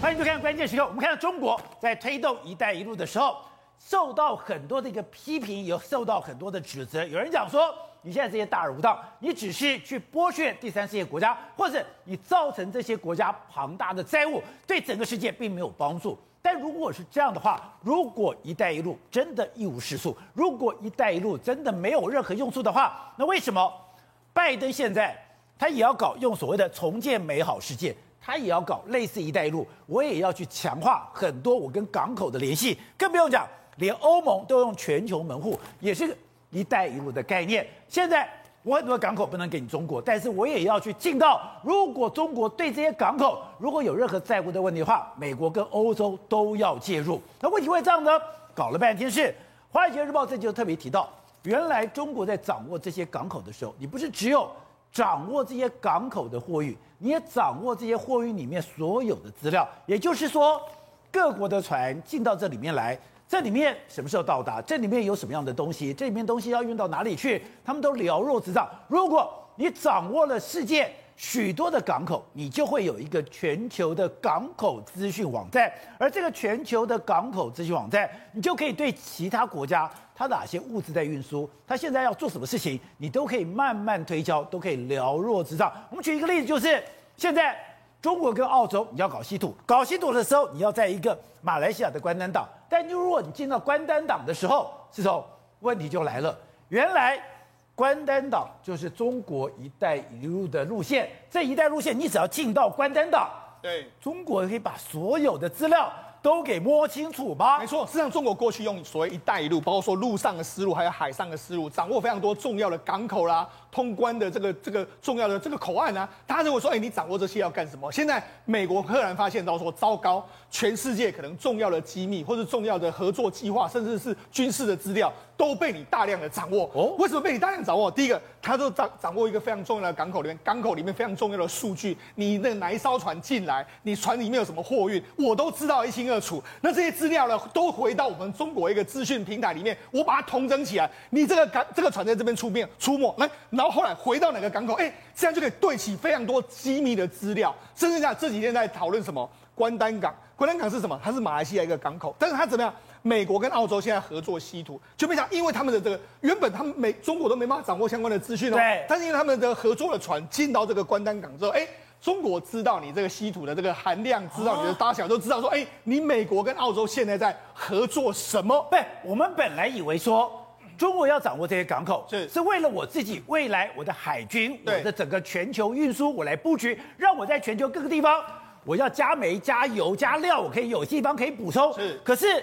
欢迎收看关键时刻。我们看到中国在推动“一带一路”的时候，受到很多的一个批评，也受到很多的指责。有人讲说，你现在这些大而无当，你只是去剥削第三世界国家，或者你造成这些国家庞大的债务，对整个世界并没有帮助。但如果是这样的话，如果“一带一路”真的一无是处，如果“一带一路”真的没有任何用处的话，那为什么拜登现在他也要搞用所谓的重建美好世界？他也要搞类似“一带一路”，我也要去强化很多我跟港口的联系，更不用讲，连欧盟都用全球门户，也是“一带一路”的概念。现在我很多港口不能给你中国，但是我也要去进到。如果中国对这些港口如果有任何债务的问题的话，美国跟欧洲都要介入。那问题会这样呢？搞了半天是《华尔街日报》这就特别提到，原来中国在掌握这些港口的时候，你不是只有。掌握这些港口的货运，你也掌握这些货运里面所有的资料。也就是说，各国的船进到这里面来，这里面什么时候到达？这里面有什么样的东西？这里面东西要运到哪里去？他们都了若指掌。如果你掌握了世界许多的港口，你就会有一个全球的港口资讯网站。而这个全球的港口资讯网站，你就可以对其他国家。它哪些物资在运输？它现在要做什么事情？你都可以慢慢推敲，都可以了若指掌。我们举一个例子，就是现在中国跟澳洲，你要搞稀土，搞稀土的时候，你要在一个马来西亚的关丹岛。但如果你进到关丹岛的时候，是说问题就来了。原来关丹岛就是中国“一带一路”的路线。这一带路线，你只要进到关丹岛，对，中国可以把所有的资料。都给摸清楚吧。没错，实际上，中国过去用所谓“一带一路”，包括说陆上的丝路，还有海上的丝路，掌握非常多重要的港口啦、通关的这个这个重要的这个口岸啊。大家认为说，哎，你掌握这些要干什么？现在美国赫然发现到说，糟糕，全世界可能重要的机密或者重要的合作计划，甚至是军事的资料。都被你大量的掌握哦？为什么被你大量掌握？第一个，他都掌掌握一个非常重要的港口里面，港口里面非常重要的数据，你那哪一艘船进来，你船里面有什么货运，我都知道一清二楚。那这些资料呢，都回到我们中国一个资讯平台里面，我把它统整起来。你这个港这个船在这边出面出没，来，然后后来回到哪个港口？哎，这样就可以对齐非常多机密的资料。甚至讲这几天在讨论什么？关丹港，关丹港是什么？它是马来西亚一个港口，但是它怎么样？美国跟澳洲现在合作稀土，就没想因为他们的这个原本他们美中国都没办法掌握相关的资讯哦，对，但是因为他们的合作的船进到这个关丹港之后，哎，中国知道你这个稀土的这个含量，知道你的大小，都知道说，哎，你美国跟澳洲现在在合作什么？不，我们本来以为说中国要掌握这些港口，是。是为了我自己未来我的海军，我的整个全球运输，我来布局，让我在全球各个地方，我要加煤、加油、加料，我可以有地方可以补充，是，可是。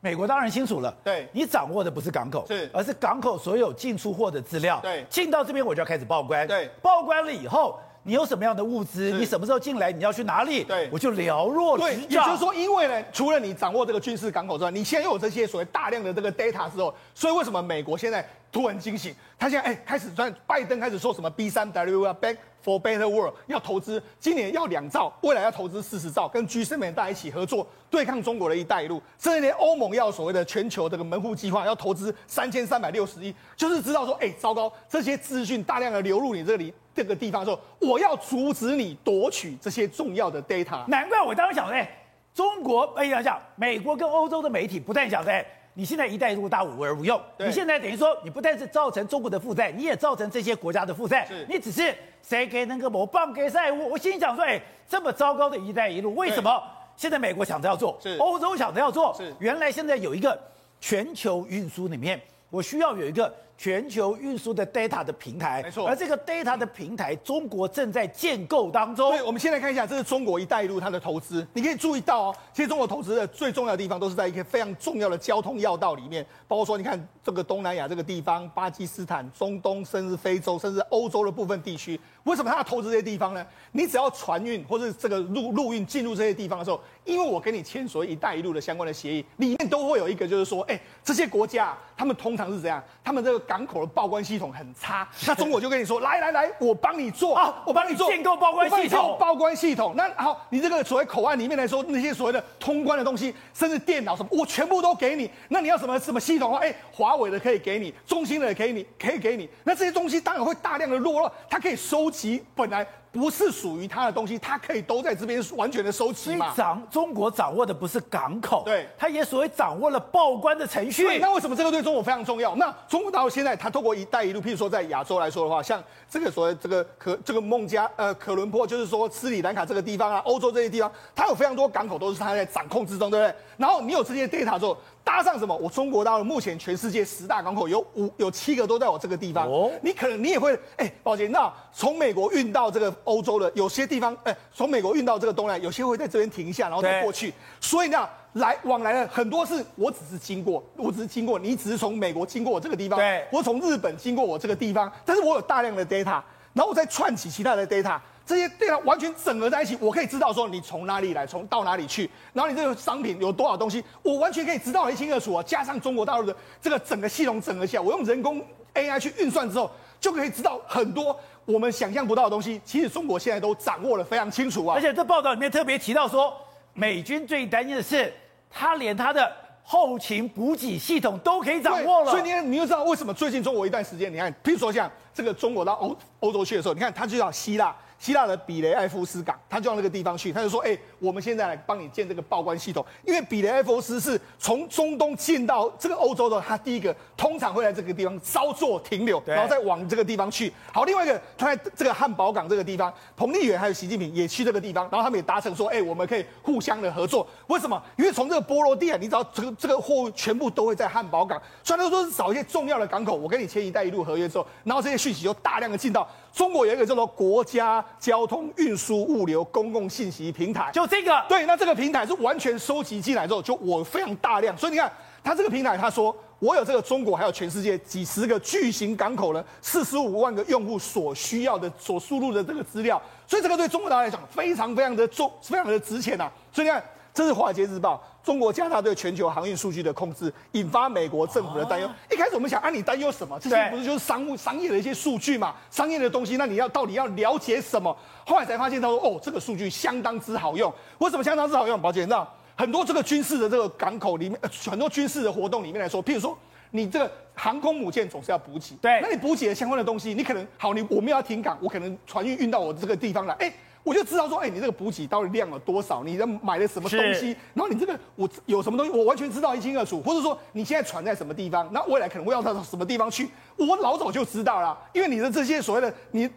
美国当然清楚了，对，你掌握的不是港口，是，而是港口所有进出货的资料，对，进到这边我就要开始报关，对，报关了以后，你有什么样的物资，你什么时候进来，你要去哪里，对，我就了若指也就是说，因为呢，除了你掌握这个军事港口之外，你现在又有这些所谓大量的这个 data 之后，所以为什么美国现在突然惊醒？他现在哎开始在拜登开始说什么 B 三 W 啊 Back For Better World 要投资，今年要两兆，未来要投资四十兆，跟 G7 大家一起合作对抗中国的一带一路，甚至连欧盟要所谓的全球这个门户计划要投资三千三百六十亿，就是知道说，哎，糟糕，这些资讯大量的流入你这里这个地方的时候，我要阻止你夺取这些重要的 data。难怪我当时想说，哎，中国哎呀讲，美国跟欧洲的媒体不断讲的。你现在一带一路大无而无用，你现在等于说你不但是造成中国的负债，你也造成这些国家的负债。你只是谁给那个某棒给债务？我心想说，哎，这么糟糕的一带一路，为什么现在美国想着要做，欧洲想着要做？原来现在有一个全球运输里面，我需要有一个。全球运输的 data 的平台，没错，而这个 data 的平台，中国正在建构当中。对，我们先来看一下，这是中国“一带一路”它的投资。你可以注意到哦，其实中国投资的最重要的地方都是在一个非常重要的交通要道里面，包括说，你看这个东南亚这个地方，巴基斯坦、中东，甚至非洲，甚至欧洲的部分地区。为什么他要投资这些地方呢？你只要船运或者这个陆陆运进入这些地方的时候，因为我跟你签所谓“一带一路”的相关的协议，里面都会有一个，就是说，哎，这些国家他们通常是怎样？他们这个港口的报关系统很差，那中国就跟你说，来来来，我帮你做啊，我帮你做建构报关系统，报关系统。那好，你这个所谓口岸里面来说，那些所谓的通关的东西，甚至电脑什么，我全部都给你。那你要什么什么系统啊？哎，华为的可以给你，中兴的也可以你，可以给你。那这些东西当然会大量的落落，它可以收集本来。不是属于他的东西，他可以都在这边完全的收集嘛。掌中国掌握的不是港口，对，他也所谓掌握了报关的程序。对，那为什么这个对中国非常重要？那中国大陆现在他透过“一带一路”，譬如说在亚洲来说的话，像这个所谓这个可这个孟加呃可伦坡，就是说斯里兰卡这个地方啊，欧洲这些地方，它有非常多港口都是他在掌控之中，对不对？然后你有这些 data 之后。搭上什么？我中国大陆目前全世界十大港口有五有七个都在我这个地方。哦，你可能你也会哎，宝杰，那从美国运到这个欧洲的有些地方，哎，从美国运到这个东南，有些会在这边停一下，然后再过去。所以呢，来往来的很多是，我只是经过，我只是经过，你只是从美国经过我这个地方。对，我从日本经过我这个地方，但是我有大量的 data，然后我再串起其他的 data。这些对它完全整合在一起，我可以知道说你从哪里来，从到哪里去，然后你这个商品有多少东西，我完全可以知道一清二楚啊！加上中国大陆的这个整个系统整合起来，我用人工 AI 去运算之后，就可以知道很多我们想象不到的东西。其实中国现在都掌握的非常清楚啊！而且这报道里面特别提到说，美军最担心的是，他连他的后勤补给系统都可以掌握了。所以你看，你就知道为什么最近中国一段时间，你看，譬如说像这个中国到欧欧洲去的时候，你看他就要希腊。希腊的比雷埃夫斯港，他就到那个地方去，他就说：“哎、欸，我们现在来帮你建这个报关系统，因为比雷埃夫斯是从中东进到这个欧洲的，他第一个通常会在这个地方稍作停留，然后再往这个地方去。好，另外一个他在这个汉堡港这个地方，彭丽媛还有习近平也去这个地方，然后他们也达成说：哎、欸，我们可以互相的合作。为什么？因为从这个波罗的海，你知道这个这个货物全部都会在汉堡港，虽然说是找一些重要的港口，我跟你签“一带一路”合约之后，然后这些讯息就大量的进到。”中国有一个叫做国家交通运输物流公共信息平台，就这个。对，那这个平台是完全收集进来之后，就我非常大量。所以你看，它这个平台，他说我有这个中国还有全世界几十个巨型港口呢，四十五万个用户所需要的、所输入的这个资料，所以这个对中国大陆来讲非常非常的重，非常的值钱呐。所以你看。这是《华尔街日报》，中国加大对全球航运数据的控制，引发美国政府的担忧。一开始我们想，啊，你担忧什么？这些不是就是商务、商业的一些数据嘛？商业的东西，那你要到底要了解什么？后来才发现，他说，哦，这个数据相当之好用。为什么相当之好用？宝杰，你知道，很多这个军事的这个港口里面，呃，很多军事的活动里面来说，譬如说，你这个航空母舰总是要补给，对，那你补给的相关的东西，你可能好，你我们要停港，我可能船运运到我这个地方来，哎。我就知道说，哎、欸，你这个补给到底量有多少？你的买了什么东西？然后你这个我有什么东西，我完全知道一清二楚。或者说你现在船在什么地方？那未来可能会要到什么地方去？我老早就知道了，因为你的这些所谓的你。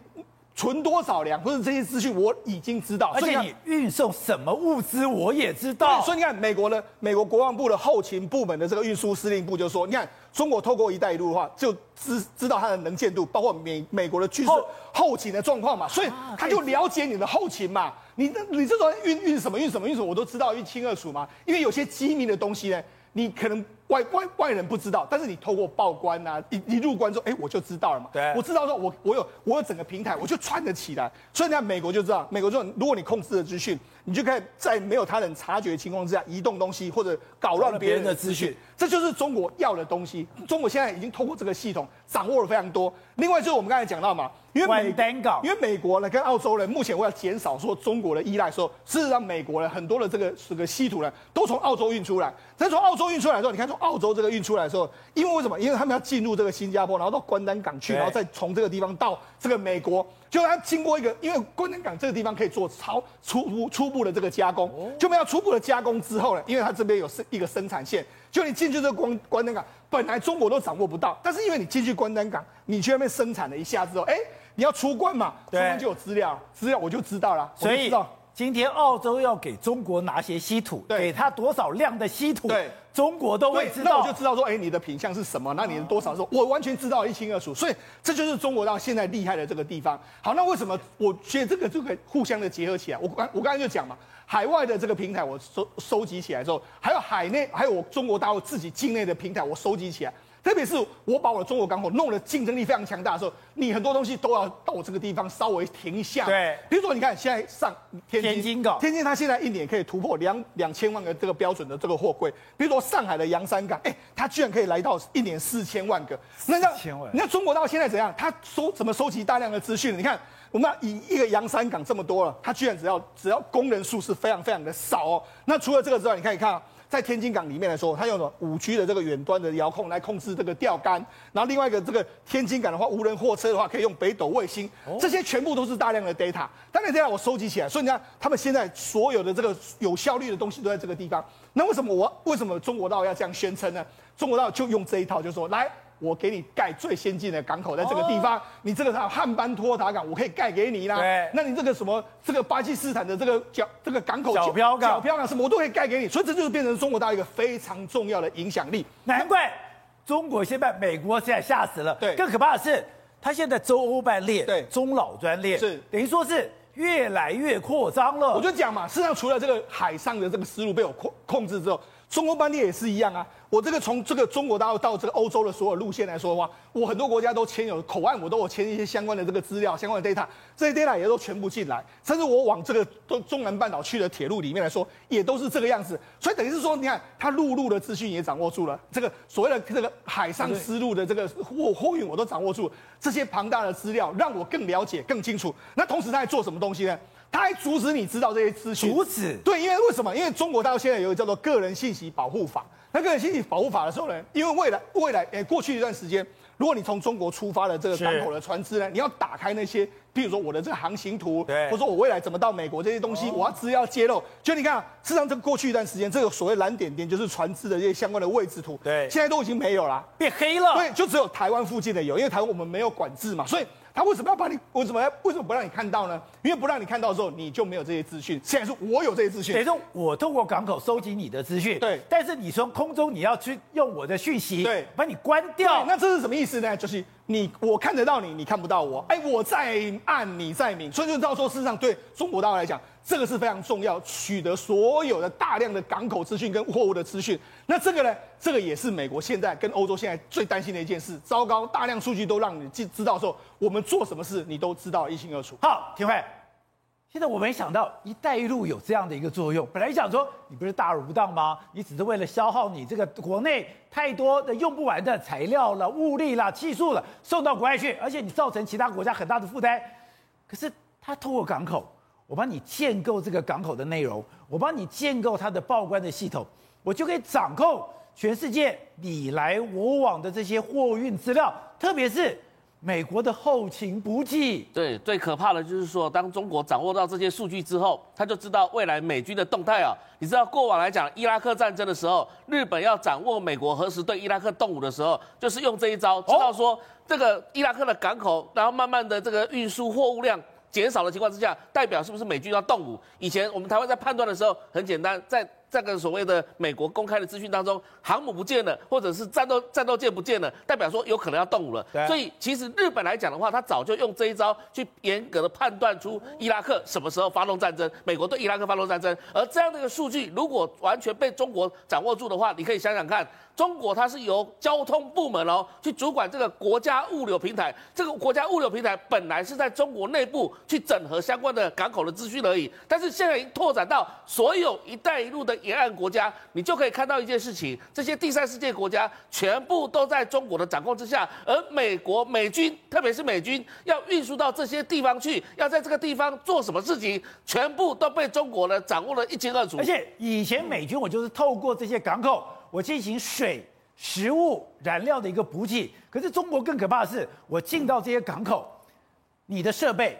存多少粮，或者这些资讯我已经知道，而且你运送什么物资我也知道。所以你看，美国的美国国防部的后勤部门的这个运输司令部就说，你看中国透过“一带一路”的话，就知知道它的能见度，包括美美国的军事后勤的状况嘛，所以他就了解你的后勤嘛。你你这种运运什么运什么运什么，我都知道一清二楚嘛。因为有些机密的东西呢，你可能。外外外人不知道，但是你透过报关啊，一一入关之后，哎，我就知道了嘛。对，我知道说我，我我有我有整个平台，我就串得起来。所以你看，美国就知道，美国就如果你控制了资讯，你就可以在没有他人察觉的情况之下移动东西，或者搞乱别人的资讯。这就是中国要的东西。中国现在已经透过这个系统掌握了非常多。另外就是我们刚才讲到嘛，因为美因为美国呢跟澳洲人目前为了减少说中国的依赖说，说事实上美国呢很多的这个这个稀土呢都从澳洲运出来。但从澳洲运出来的时候，你看从澳洲这个运出来的时候，因为为什么？因为他们要进入这个新加坡，然后到关丹港去，然后再从这个地方到这个美国，就要经过一个，因为关丹港这个地方可以做超初步初步的这个加工，就没有初步的加工之后呢，因为它这边有生一个生产线。就你进去这个关关丹港，本来中国都掌握不到，但是因为你进去关丹港，你去那边生产了一下之后，哎，你要出关嘛，出关就有资料，资料我就知道了。所以今天澳洲要给中国拿些稀土，给他多少量的稀土，对，中国都会知道。那我就知道说，哎，你的品相是什么？那你的多少时候，我完全知道一清二楚。所以这就是中国到现在厉害的这个地方。好，那为什么我觉得这个就可以互相的结合起来？我刚我刚才就讲嘛。海外的这个平台我收收集起来之后，还有海内，还有我中国大陆自己境内的平台我收集起来。特别是我把我的中国港口弄得竞争力非常强大的时候，你很多东西都要到我这个地方稍微停一下。对，比如说你看现在上天津，天津港，天津它现在一年可以突破两两千万个这个标准的这个货柜。比如说上海的洋山港，哎，它居然可以来到一年四千万个。那像，你看中国到现在怎样？它收怎么收集大量的资讯？你看。我们要以一个洋山港这么多了，它居然只要只要工人数是非常非常的少哦。那除了这个之外，你可以看。在天津港里面来说，它用了五 G 的这个远端的遥控来控制这个钓竿，然后另外一个这个天津港的话，无人货车的话可以用北斗卫星，这些全部都是大量的 data。大量 data 我收集起来，所以你看，他们现在所有的这个有效率的东西都在这个地方。那为什么我为什么中国道要这样宣称呢？中国道就用这一套，就说来。我给你盖最先进的港口，在这个地方，哦、你这个叫汉班托塔港，我可以盖给你啦。对，那你这个什么，这个巴基斯坦的这个角，这个港口角漂港，角漂港什么我都可以盖给你，所以这就是变成中国大陆一个非常重要的影响力。难怪中国现在美国现在吓死了。对，更可怕的是，他现在洲欧班列，对，中老专列是等于说是越来越扩张了。我就讲嘛，事实上除了这个海上的这个思路被我控控制之后。中欧班列也是一样啊，我这个从这个中国大陆到这个欧洲的所有路线来说的话，我很多国家都签有口岸，我都有签一些相关的这个资料、相关的 data，这些 data 也都全部进来，甚至我往这个中中南半岛去的铁路里面来说，也都是这个样子。所以等于是说，你看他陆路的资讯也掌握住了，这个所谓的这个海上丝路的这个货货运我都掌握住，这些庞大的资料让我更了解、更清楚。那同时他在做什么东西呢？他还阻止你知道这些资讯，阻止？对，因为为什么？因为中国大陆现在有一个叫做《个人信息保护法》。那个人信息保护法的时候呢，因为未来未来诶过去一段时间，如果你从中国出发的这个港口的船只呢，你要打开那些，比如说我的这个航行图，对，或者说我未来怎么到美国这些东西，我要资料揭露。就你看，事实上这过去一段时间，这个所谓蓝点点就是船只的这些相关的位置图，对，现在都已经没有了，变黑了。对，就只有台湾附近的有，因为台湾我们没有管制嘛，所以。他为什么要把你？为什么要？为什么不让你看到呢？因为不让你看到之后，你就没有这些资讯。现在是我有这些资讯，等于说我通过港口收集你的资讯，对。但是你从空中你要去用我的讯息，对，把你关掉。那这是什么意思呢？就是。你我看得到你，你看不到我。哎，我在暗，你在明，所以就到时候，事实上对中国大陆来讲，这个是非常重要，取得所有的大量的港口资讯跟货物的资讯。那这个呢，这个也是美国现在跟欧洲现在最担心的一件事。糟糕，大量数据都让你知知道的时候，我们做什么事你都知道一清二楚。好，廷慧。现在我没想到“一带一路”有这样的一个作用。本来想说你不是大而无当吗？你只是为了消耗你这个国内太多的用不完的材料了、物力了、技术了，送到国外去，而且你造成其他国家很大的负担。可是他透过港口，我帮你建构这个港口的内容，我帮你建构它的报关的系统，我就可以掌控全世界你来我往的这些货运资料，特别是。美国的后勤补给，对，最可怕的就是说，当中国掌握到这些数据之后，他就知道未来美军的动态啊。你知道过往来讲，伊拉克战争的时候，日本要掌握美国何时对伊拉克动武的时候，就是用这一招，知道说这个伊拉克的港口，然后慢慢的这个运输货物量减少的情况之下，代表是不是美军要动武？以前我们台湾在判断的时候很简单，在。这个所谓的美国公开的资讯当中，航母不见了，或者是战斗战斗舰不见了，代表说有可能要动武了。对所以其实日本来讲的话，他早就用这一招去严格的判断出伊拉克什么时候发动战争，美国对伊拉克发动战争。而这样的一个数据，如果完全被中国掌握住的话，你可以想想看。中国它是由交通部门哦去主管这个国家物流平台，这个国家物流平台本来是在中国内部去整合相关的港口的资讯而已，但是现在已经拓展到所有“一带一路”的沿岸国家，你就可以看到一件事情：这些第三世界国家全部都在中国的掌控之下，而美国美军，特别是美军要运输到这些地方去，要在这个地方做什么事情，全部都被中国呢掌握了一清二楚。而且以前美军我就是透过这些港口。我进行水、食物、燃料的一个补给，可是中国更可怕的是，我进到这些港口，你的设备、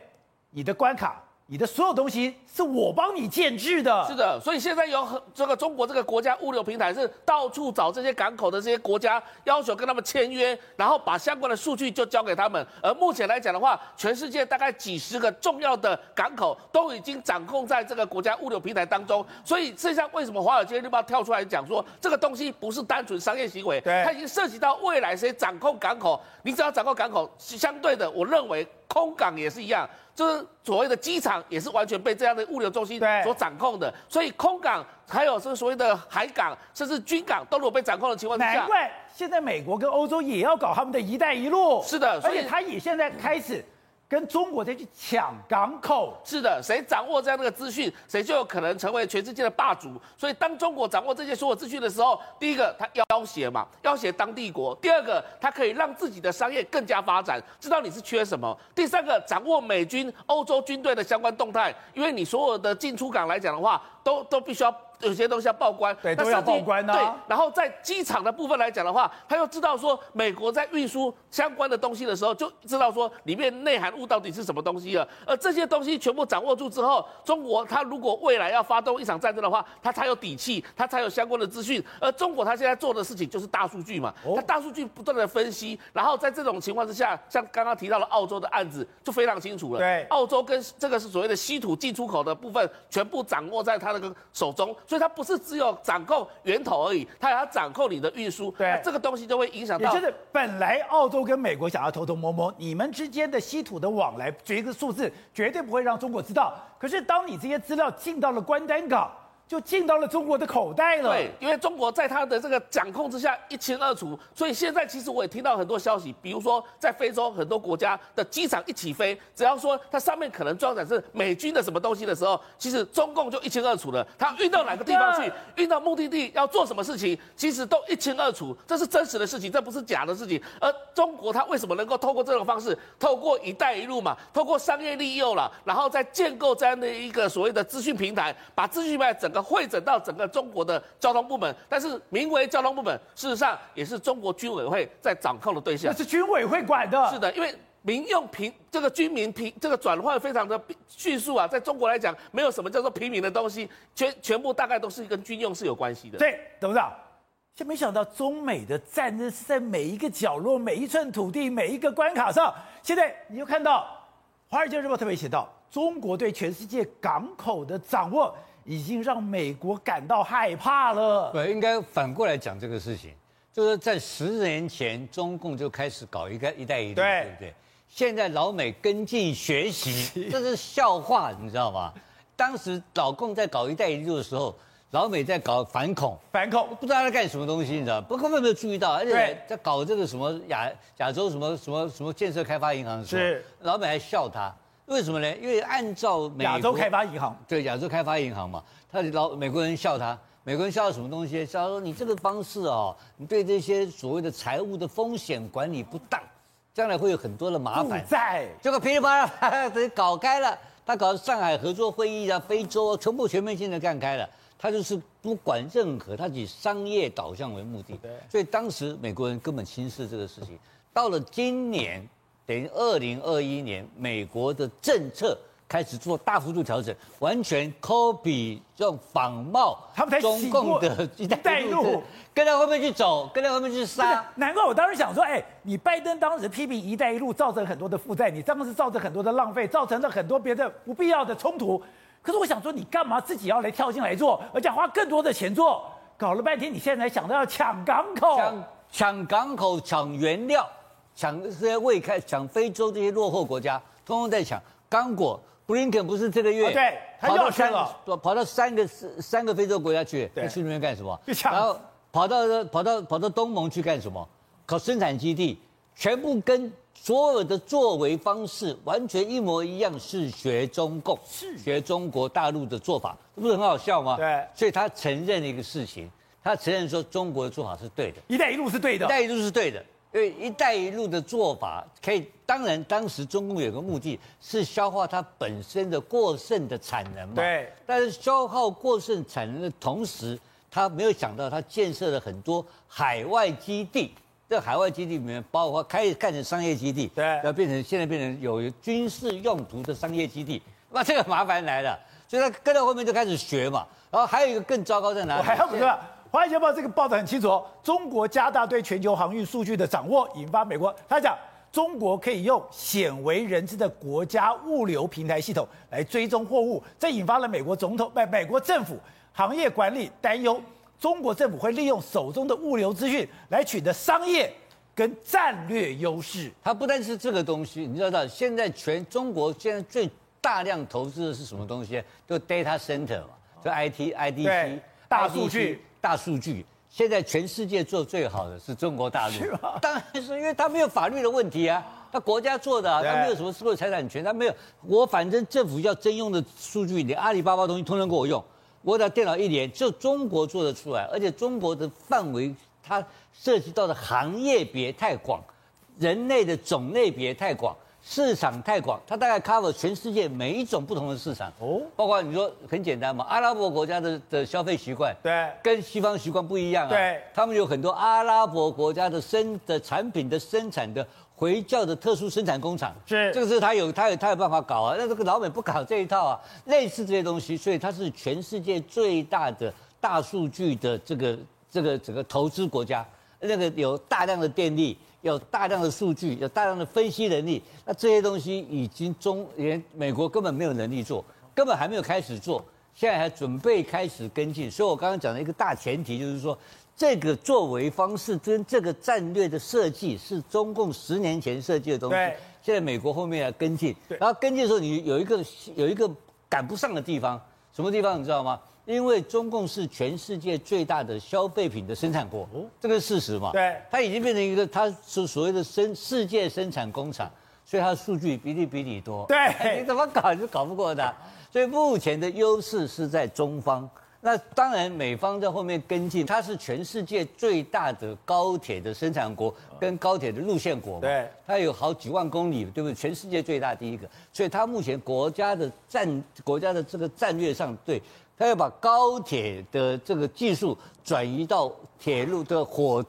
你的关卡。你的所有东西是我帮你建制的，是的，所以现在有很这个中国这个国家物流平台是到处找这些港口的这些国家，要求跟他们签约，然后把相关的数据就交给他们。而目前来讲的话，全世界大概几十个重要的港口都已经掌控在这个国家物流平台当中。所以，实际上为什么《华尔街日报》跳出来讲说，这个东西不是单纯商业行为，对，它已经涉及到未来谁掌控港口。你只要掌控港口，相对的，我认为空港也是一样。就是所谓的机场也是完全被这样的物流中心所掌控的，所以空港还有是所谓的海港，甚至军港都有被掌控的情况之下，难怪现在美国跟欧洲也要搞他们的一带一路。是的，而且他也现在开始跟中国再去抢港口。是的，谁掌握这样的资讯，谁就有可能成为全世界的霸主。所以当中国掌握这些所有资讯的时候，第一个他要挟嘛，要挟当地国；第二个，他可以让自己的商业更加发展，知道你是缺什么；第三个，掌握美军、欧洲军队的相关动态，因为你所有的进出港来讲的话，都都必须要。有些东西要报关，对，都要报关呢、啊。对，然后在机场的部分来讲的话，他又知道说美国在运输相关的东西的时候，就知道说里面内含物到底是什么东西了。而这些东西全部掌握住之后，中国他如果未来要发动一场战争的话，他才有底气，他才有相关的资讯。而中国他现在做的事情就是大数据嘛，他大数据不断的分析，然后在这种情况之下，像刚刚提到了澳洲的案子就非常清楚了。对，澳洲跟这个是所谓的稀土进出口的部分，全部掌握在他那个手中，所以它不是只有。掌控源头而已，它还要掌控你的运输，对，这个东西就会影响到。也就是本来澳洲跟美国想要偷偷摸摸，你们之间的稀土的往来，决个数字，绝对不会让中国知道。可是当你这些资料进到了关丹港。就进到了中国的口袋了。对，因为中国在他的这个掌控之下一清二楚，所以现在其实我也听到很多消息，比如说在非洲很多国家的机场一起飞，只要说它上面可能装载是美军的什么东西的时候，其实中共就一清二楚了。它运到哪个地方去，运到目的地要做什么事情，其实都一清二楚，这是真实的事情，这不是假的事情。而中国它为什么能够透过这种方式，透过“一带一路”嘛，透过商业利诱了，然后再建构这样的一个所谓的资讯平台，把资讯平台整个。汇整到整个中国的交通部门，但是名为交通部门，事实上也是中国军委会在掌控的对象。那是军委会管的。是的，因为民用平这个军民平这个转换非常的迅速啊，在中国来讲，没有什么叫做平民的东西，全全部大概都是跟军用是有关系的。对，董事长，就没想到中美的战争是在每一个角落、每一寸土地、每一个关卡上。现在你就看到《华尔街日报》特别写到，中国对全世界港口的掌握。已经让美国感到害怕了。不，应该反过来讲这个事情，就是在十年前，中共就开始搞一个“一带一路”，对，对不对？现在老美跟进学习，这是笑话，你知道吗？当时老共在搞“一带一路”的时候，老美在搞反恐，反恐不知道在干什么东西，你知道吗？不过根本没有注意到，而且在搞这个什么亚亚洲什么什么什么建设开发银行的时候，老美还笑他。为什么呢？因为按照美亚洲开发银行，对亚洲开发银行嘛，他老美国人笑他，美国人笑他什么东西？笑他说你这个方式哦，你对这些所谓的财务的风险管理不当，将来会有很多的麻烦。在结果噼里啪啦 等于搞开了，他搞上海合作会议啊，非洲啊全部全面性的干开了，他就是不管任何，他以商业导向为目的。对，所以当时美国人根本轻视这个事情。到了今年。等于二零二一年，美国的政策开始做大幅度调整，完全 copy 这种仿冒他们才中共的一带一路，跟在后面去走，跟在后面去杀。难怪我当时想说，哎，你拜登当时批评一带一路造成很多的负债，你当时造成很多的浪费，造成了很多别的不必要的冲突。可是我想说，你干嘛自己要来跳进来做，而且花更多的钱做？搞了半天，你现在才想到要抢港口，抢抢港口，抢原料。抢这些未开，抢非洲这些落后国家，通通在抢刚果。布林肯不是这个月、哦、对跑到三个，跑到三个三个非洲国家去，对去那边干什么？然后跑到跑到跑到东盟去干什么？搞生产基地，全部跟所有的作为方式完全一模一样，是学中共，是学中国大陆的做法，这不是很好笑吗？对，所以他承认了一个事情，他承认说中国的做法是对的，一带一路是对的，一带一路是对的。因为“一带一路”的做法可以，当然当时中共有个目的是消化它本身的过剩的产能嘛。对。但是消耗过剩产能的同时，他没有想到他建设了很多海外基地。这海外基地里面包括开始干成商业基地，对，要变成现在变成有军事用途的商业基地。那这个麻烦来了，所以他跟到后面就开始学嘛。然后还有一个更糟糕在哪里？我还要华尔街日报》这个报道很清楚哦，中国加大对全球航运数据的掌握，引发美国他讲，中国可以用鲜为人知的国家物流平台系统来追踪货物，这引发了美国总统、美美国政府行业管理担忧，中国政府会利用手中的物流资讯来取得商业跟战略优势。它不但是这个东西，你知道，现在全中国现在最大量投资的是什么东西？就 data center 嘛，就 IT、IDC、大数据。大数据现在全世界做最好的是中国大陆，当然是因为他没有法律的问题啊，他国家做的、啊，他没有什么私有财产权，他没有。我反正政府要征用的数据，连阿里巴巴东西通通给我用，我的电脑一连，就中国做得出来，而且中国的范围，它涉及到的行业别太广，人类的种类别太广。市场太广，它大概 cover 全世界每一种不同的市场。哦，包括你说很简单嘛，阿拉伯国家的的消费习惯，对，跟西方习惯不一样啊，对，他们有很多阿拉伯国家的生的产品的生产的回教的特殊生产工厂，是，这个是他有他有他有办法搞啊，那这个老美不搞这一套啊，类似这些东西，所以它是全世界最大的大数据的这个这个整个投资国家，那个有大量的电力。有大量的数据，有大量的分析能力，那这些东西已经中连美国根本没有能力做，根本还没有开始做，现在还准备开始跟进。所以我刚刚讲的一个大前提就是说，这个作为方式跟这个战略的设计是中共十年前设计的东西，对，现在美国后面要跟进，然后跟进的时候你有一个有一个赶不上的地方，什么地方你知道吗？因为中共是全世界最大的消费品的生产国，这个是事实嘛？对，它已经变成一个，它是所谓的生世界生产工厂，所以它的数据比例比你多。对，你怎么搞就搞不过它。所以目前的优势是在中方，那当然美方在后面跟进，它是全世界最大的高铁的生产国，跟高铁的路线国嘛。对，它有好几万公里，对不对？全世界最大第一个，所以它目前国家的战国家的这个战略上对。他要把高铁的这个技术转移到铁路的火，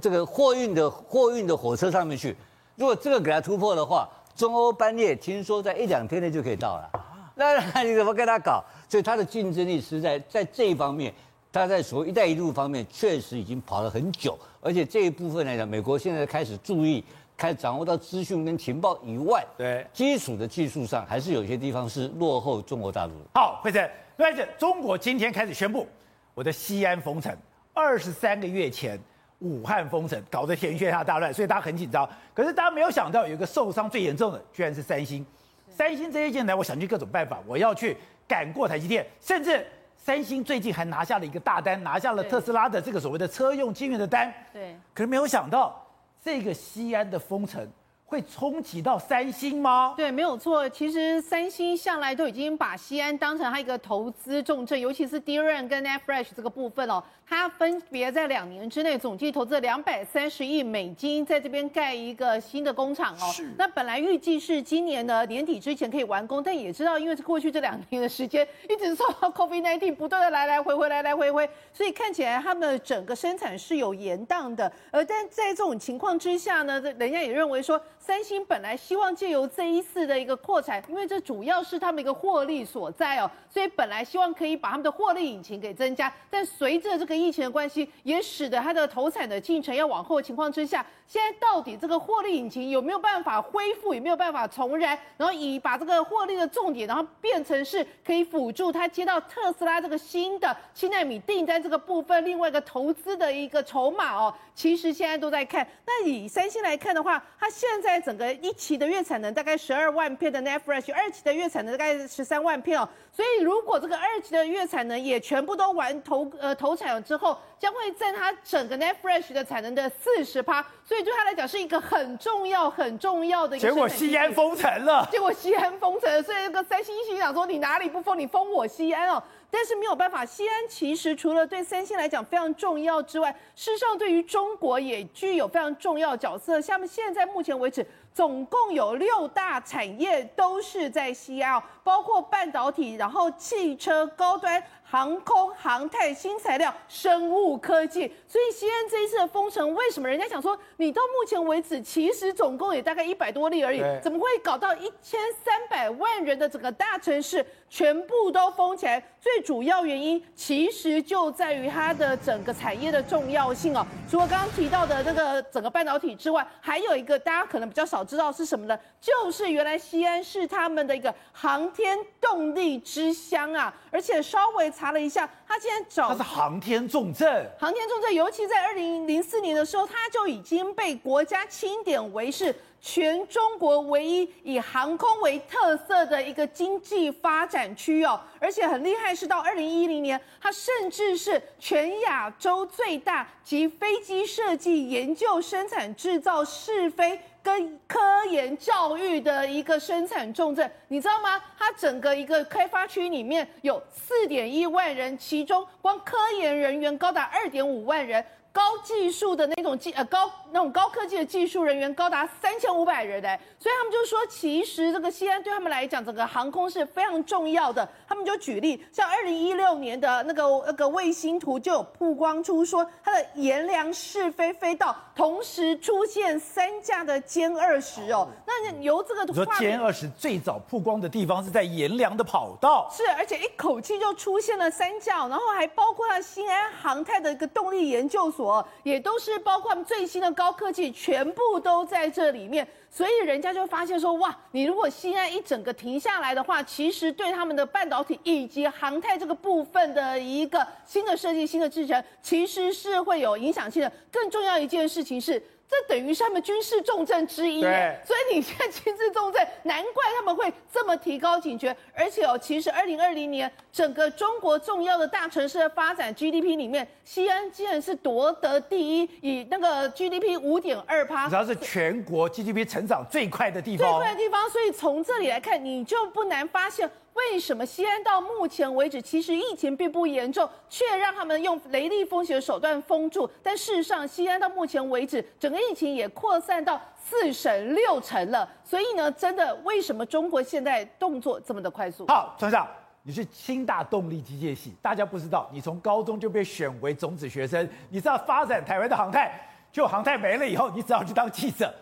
这个货运的货运的火车上面去。如果这个给他突破的话，中欧班列听说在一两天内就可以到了。那你怎么跟他搞？所以他的竞争力实在在这一方面，他在所谓“一带一路”方面确实已经跑了很久。而且这一部分来讲，美国现在开始注意，开始掌握到资讯跟情报以外，对基础的技术上，还是有些地方是落后中国大陆的。好，慧珍。对，中国今天开始宣布，我的西安封城。二十三个月前，武汉封城，搞得天下大乱，所以大家很紧张。可是大家没有想到，有一个受伤最严重的，居然是三星。三星这些年来，我想尽各种办法，我要去赶过台积电。甚至三星最近还拿下了一个大单，拿下了特斯拉的这个所谓的车用晶圆的单。对。可是没有想到，这个西安的封城。会冲击到三星吗？对，没有错。其实三星向来都已经把西安当成它一个投资重镇，尤其是 DRAM 跟 NAND Flash 这个部分哦。它分别在两年之内总计投资两百三十亿美金，在这边盖一个新的工厂哦。是。那本来预计是今年的年底之前可以完工，但也知道因为过去这两年的时间一直受到 COVID-19 不断的来来回回来来回回，所以看起来他们整个生产是有延宕的。呃但在这种情况之下呢，人家也认为说。三星本来希望借由这一次的一个扩产，因为这主要是他们一个获利所在哦，所以本来希望可以把他们的获利引擎给增加，但随着这个疫情的关系，也使得它的投产的进程要往后的情况之下，现在到底这个获利引擎有没有办法恢复，有没有办法重燃，然后以把这个获利的重点，然后变成是可以辅助他接到特斯拉这个新的七纳米订单这个部分，另外一个投资的一个筹码哦，其实现在都在看。那以三星来看的话，它现在。整个一期的月产能大概十二万片的 NAND Flash，二期的月产能大概十三万片哦。所以如果这个二期的月产能也全部都完投呃投产了之后，将会占它整个 NAND Flash 的产能的四十趴。所以对他来讲是一个很重要很重要的一个。结果西安封城了。结果西安封城了，所以那个三星一心想说：“你哪里不封？你封我西安哦。”但是没有办法，西安其实除了对三星来讲非常重要之外，事实上对于中国也具有非常重要角色。像现在目前为止，总共有六大产业都是在西安，包括半导体，然后汽车、高端。航空、航太、新材料、生物科技，所以西安这一次的封城，为什么人家想说你到目前为止其实总共也大概一百多例而已，怎么会搞到一千三百万人的整个大城市全部都封起来？最主要原因其实就在于它的整个产业的重要性哦。除了刚刚提到的那个整个半导体之外，还有一个大家可能比较少知道是什么呢？就是原来西安是他们的一个航天动力之乡啊，而且稍微。查了一下，他竟然找他是航天重镇，航天重镇，尤其在二零零四年的时候，他就已经被国家钦点为是全中国唯一以航空为特色的一个经济发展区哦，而且很厉害，是到二零一零年，它甚至是全亚洲最大及飞机设计、研究、生产、制造、试飞。跟科研教育的一个生产重镇，你知道吗？它整个一个开发区里面有四点一万人，其中光科研人员高达二点五万人。高技术的那种技呃高那种高科技的技术人员高达三千五百人哎，所以他们就说，其实这个西安对他们来讲，整个航空是非常重要的。他们就举例，像二零一六年的那个那个卫星图就有曝光出说，它的阎良试飞飞到同时出现三架的歼二十哦。那由这个图说歼二十最早曝光的地方是在阎良的跑道，是，而且一口气就出现了三架，然后还包括了新安航太的一个动力研究所。也都是包括最新的高科技，全部都在这里面，所以人家就发现说，哇，你如果西安一整个停下来的话，其实对他们的半导体以及航太这个部分的一个新的设计、新的制程，其实是会有影响性的。更重要一件事情是。这等于是他们军事重镇之一，所以你现在军事重镇，难怪他们会这么提高警觉。而且哦，其实二零二零年整个中国重要的大城市的发展 GDP 里面，西安竟然是夺得第一，以那个 GDP 五点二趴，主要是全国 GDP 成长最快的地方，最快的地方。所以从这里来看，你就不难发现。为什么西安到目前为止其实疫情并不严重，却让他们用雷厉风行的手段封住？但事实上，西安到目前为止，整个疫情也扩散到四省六城了。所以呢，真的为什么中国现在动作这么的快速？好，船长，你是清大动力机械系，大家不知道，你从高中就被选为种子学生。你知道发展台湾的航太，就航太没了以后，你只好去当记者。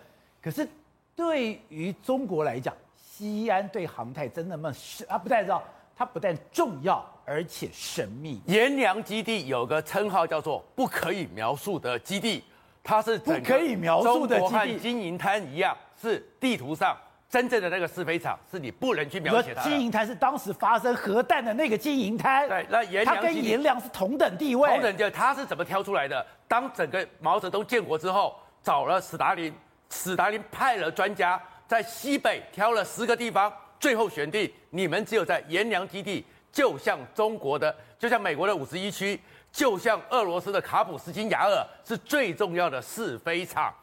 可是对于中国来讲，西安对航太真的那么神？他不但知道，它不但重要，而且神秘。阎良基地有个称号叫做“不可以描述的基地”，它是不可以描述的基地，和金银滩一样，是地图上真正的那个试飞场，是你不能去描写它。金银滩是当时发生核弹的那个金银滩。对，那盐凉它跟阎良是同等地位。同等就它是怎么挑出来的？当整个毛泽东建国之后，找了史达林，史达林派了专家。在西北挑了十个地方，最后选定你们只有在阎良基地，就像中国的，就像美国的五十一区，就像俄罗斯的卡普斯金雅尔，是最重要的试飞场，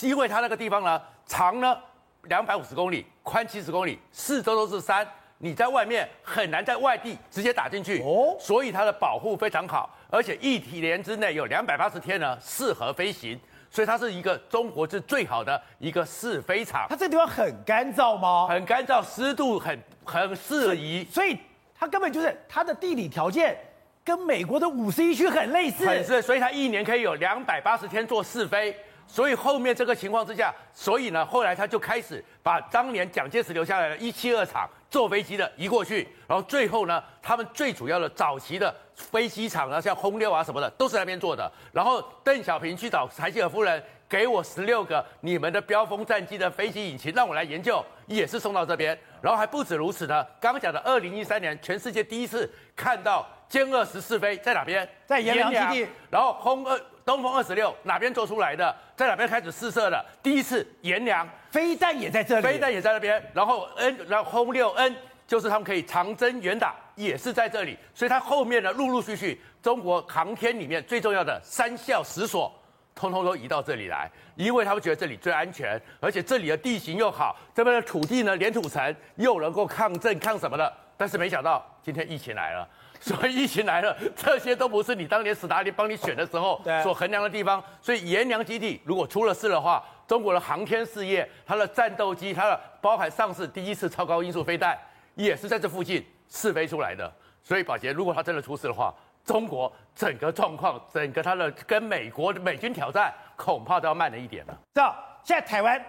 因为它那个地方呢，长呢两百五十公里，宽七十公里，四周都是山，你在外面很难在外地直接打进去哦，所以它的保护非常好，而且一体连之内有两百八十天呢适合飞行。所以它是一个中国是最好的一个试飞场。它这地方很干燥吗？很干燥，湿度很很适宜。所以它根本就是它的地理条件跟美国的五十一区很类似。很是，所以它一年可以有两百八十天做试飞。所以后面这个情况之下，所以呢，后来他就开始把当年蒋介石留下来的一七二厂坐飞机的移过去，然后最后呢，他们最主要的早期的飞机场呢，像轰六啊什么的，都是那边做的。然后邓小平去找柴契尔夫人，给我十六个你们的标风战机的飞机引擎，让我来研究，也是送到这边。然后还不止如此呢，刚刚讲的二零一三年，全世界第一次看到歼二十试飞在哪边？在阎良基地。然后轰二。东风二十六哪边做出来的？在哪边开始试射的？第一次阎良飞弹也在这里，飞弹也在那边。然后 N，然后轰六 N 就是他们可以长征远打，也是在这里。所以它后面呢，陆陆续续，中国航天里面最重要的三校十所，通通都移到这里来，因为他们觉得这里最安全，而且这里的地形又好，这边的土地呢，连土层又能够抗震抗什么的。但是没想到今天疫情来了。所以疫情来了，这些都不是你当年史达林帮你选的时候所衡量的地方。所以阎良基地如果出了事的话，中国的航天事业、它的战斗机、它的包含上市第一次超高音速飞弹，也是在这附近试飞出来的。所以宝杰，如果它真的出事的话，中国整个状况、整个它的跟美国的美军挑战，恐怕都要慢了一点了。知道现在台湾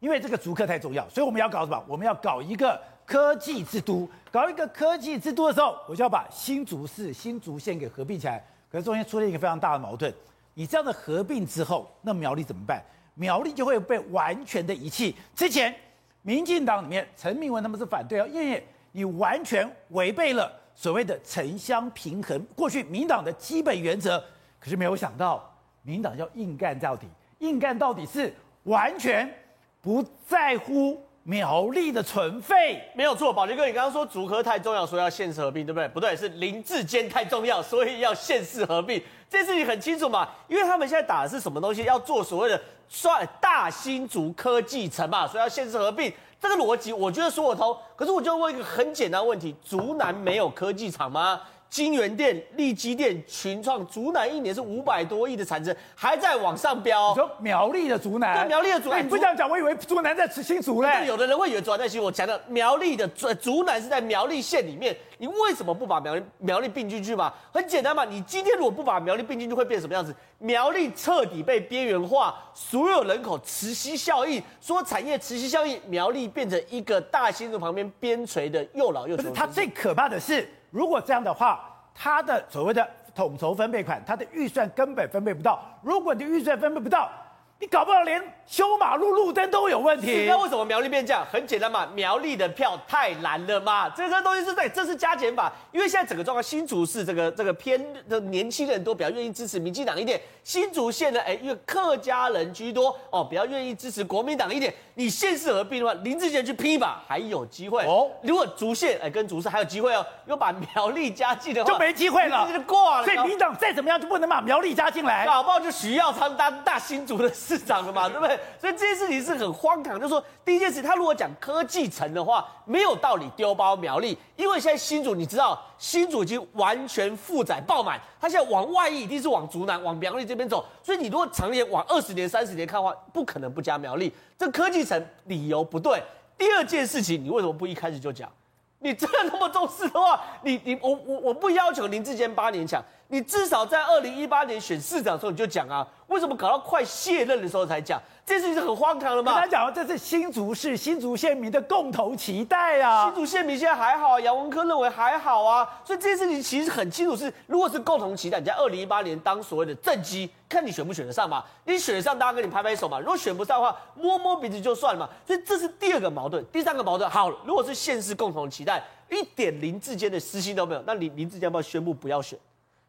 因为这个逐客太重要，所以我们要搞什么？我们要搞一个。科技之都，搞一个科技之都的时候，我就要把新竹市、新竹县给合并起来。可是中间出现一个非常大的矛盾，你这样的合并之后，那苗栗怎么办？苗栗就会被完全的遗弃。之前民进党里面陈明文他们是反对哦，因为你完全违背了所谓的城乡平衡，过去民党的基本原则。可是没有想到，民党要硬干到底，硬干到底是完全不在乎。苗栗的存废。没有错，宝杰哥，你刚刚说竹科太重要，所以要县市合并，对不对？不对，是林志坚太重要，所以要县市合并。这事情很清楚嘛，因为他们现在打的是什么东西？要做所谓的算大新竹科技城嘛，所以要县市合并。这个逻辑我觉得说得通。可是我就问一个很简单问题：竹南没有科技厂吗？京元电、力积电、群创、竹南一年是五百多亿的产值，还在往上飙。你说苗栗的竹南？对，苗栗的竹南。你不这样讲，我以为竹南在新竹嘞。有的人会以为竹南在新竹。我讲的苗栗的竹竹南是在苗栗县里面，你为什么不把苗栗苗栗并进去嘛？很简单嘛，你今天如果不把苗栗并进去，会变什么样子？苗栗彻底被边缘化，所有人口磁吸效应，说产业磁吸效应，苗栗变成一个大新竹旁边边陲的又老又穷。它最可怕的是。如果这样的话，他的所谓的统筹分配款，他的预算根本分配不到。如果你的预算分配不到，你搞不好连修马路路灯都有问题。那为什么苗栗变这样？很简单嘛，苗栗的票太难了嘛。这个东西是在，这是加减法。因为现在整个状况，新竹市这个这个偏的年轻人都比较愿意支持民进党一点。新竹县呢，哎，因为客家人居多哦，比较愿意支持国民党一点。你县市合并的话，林智坚去拼一把还有机会哦。如果竹县哎跟竹市还有机会哦，如果把苗栗加进的话，就没机会了，就挂了。所以民党再怎么样就不能把苗栗加进来，搞不好就徐耀昌当大新竹的。市长了嘛，对不对？所以这件事情是很荒唐。就是说，第一件事，他如果讲科技城的话，没有道理丢包苗栗，因为现在新竹，你知道，新竹已经完全负载爆满，他现在往外溢一定是往竹南、往苗栗这边走。所以你如果常年往二十年、三十年看的话，不可能不加苗栗。这科技城理由不对。第二件事情，你为什么不一开始就讲？你真的那么重视的话，你你我我我不要求林志坚八年抢，你至少在二零一八年选市长的时候你就讲啊。为什么搞到快卸任的时候才讲？这事情是很荒唐的吗？跟他讲，这是新竹市新竹县民的共同期待啊！新竹县民现在还好，杨文科认为还好啊，所以这件事情其实很清楚是，如果是共同期待，你在二零一八年当所谓的政绩，看你选不选得上嘛？你选得上，大家跟你拍拍手嘛；如果选不上的话，摸摸鼻子就算了嘛。所以这是第二个矛盾，第三个矛盾，好，如果是县市共同期待，一点林志坚的私心都没有，那林林志坚要不要宣布不要选？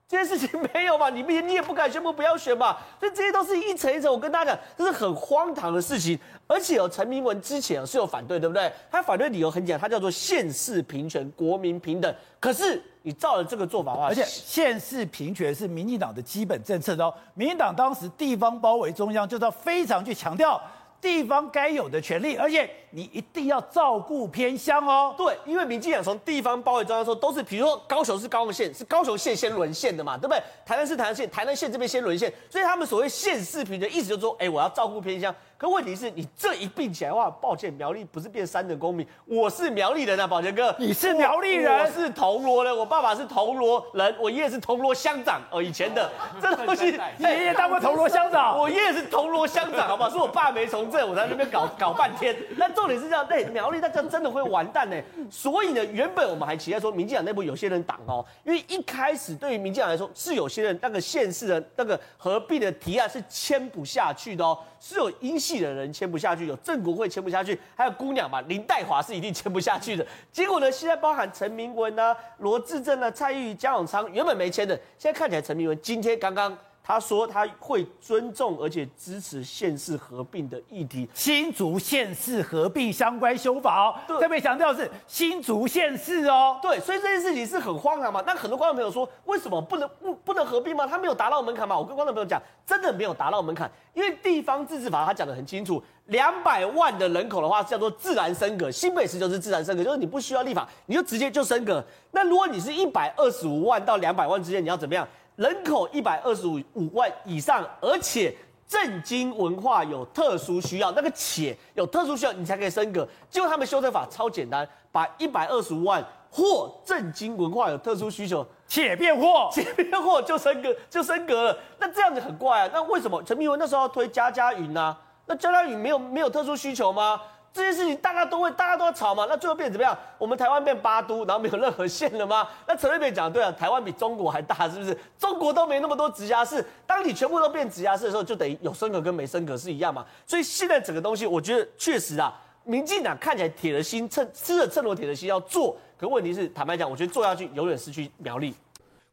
这件事情没有嘛？你不你也不敢宣布不要选嘛？所以这些都是一层一层。我跟大家讲，这是很荒唐的事情。而且有陈明文之前是有反对，对不对？他反对理由很简单，他叫做县市平权、国民平等。可是你照了这个做法的话，而且县市平权是民进党的基本政策哦。民进党当时地方包围中央，就是要非常去强调。地方该有的权利，而且你一定要照顾偏乡哦。对，因为民进党从地方包围中央的时候，都是比如说高雄是高雄县，是高雄县先沦陷的嘛，对不对？台南是台南县，台南县这边先沦陷，所以他们所谓县市平的意思就是说，哎，我要照顾偏乡。可问题是你这一并起来的话，抱歉，苗栗不是变三等公民，我是苗栗人啊，宝杰哥，你是苗栗人，我是铜锣人，我爸爸是铜锣人，我爷爷是铜锣乡长哦，以前的 这东西，你爷爷当过铜锣乡长，我爷爷是铜锣乡长，好不好？是我爸没从政，我在那边搞搞半天。那重点是这样，哎，苗栗那这样真的会完蛋呢。所以呢，原本我们还期待说，民进党内部有些人挡哦，因为一开始对于民进党来说，是有些人那个县市的那个合并的提案是签不下去的哦。是有英系的人签不下去，有正国会签不下去，还有姑娘嘛，林黛华是一定签不下去的。结果呢，现在包含陈明文啊、罗致政啊、蔡玉、江永昌，原本没签的，现在看起来陈明文今天刚刚。他说他会尊重而且支持县市合并的议题，新竹县市合并相关修法哦。对，特别强调是新竹县市哦。对，所以这件事情是很荒唐嘛。那很多观众朋友说，为什么不能不不能合并吗？他没有达到门槛嘛？我跟观众朋友讲，真的没有达到门槛，因为地方自治法他讲得很清楚，两百万的人口的话叫做自然升格，新北市就是自然升格，就是你不需要立法，你就直接就升格。那如果你是一百二十五万到两百万之间，你要怎么样？人口一百二十五五万以上，而且正经文化有特殊需要，那个且有特殊需要，你才可以升格。结果他们修正法超简单，把一百二十五万或正经文化有特殊需求，且变或，且变或就升格 就升格了。那这样子很怪啊。那为什么陈明文那时候要推家家云呢？那家家云没有没有特殊需求吗？这件事情大家都会，大家都要吵嘛。那最后变怎么样？我们台湾变八都，然后没有任何县了吗？那陈瑞平讲对啊，台湾比中国还大，是不是？中国都没那么多直辖市，当你全部都变直辖市的时候，就等于有升格跟没升格是一样嘛。所以现在整个东西，我觉得确实啊，民进党看起来铁了心，趁吃了秤砣铁了心要做，可问题是，坦白讲，我觉得做下去永远失去苗栗。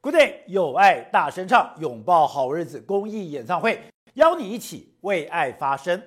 Good day，有爱大声唱，拥抱好日子公益演唱会，邀你一起为爱发声。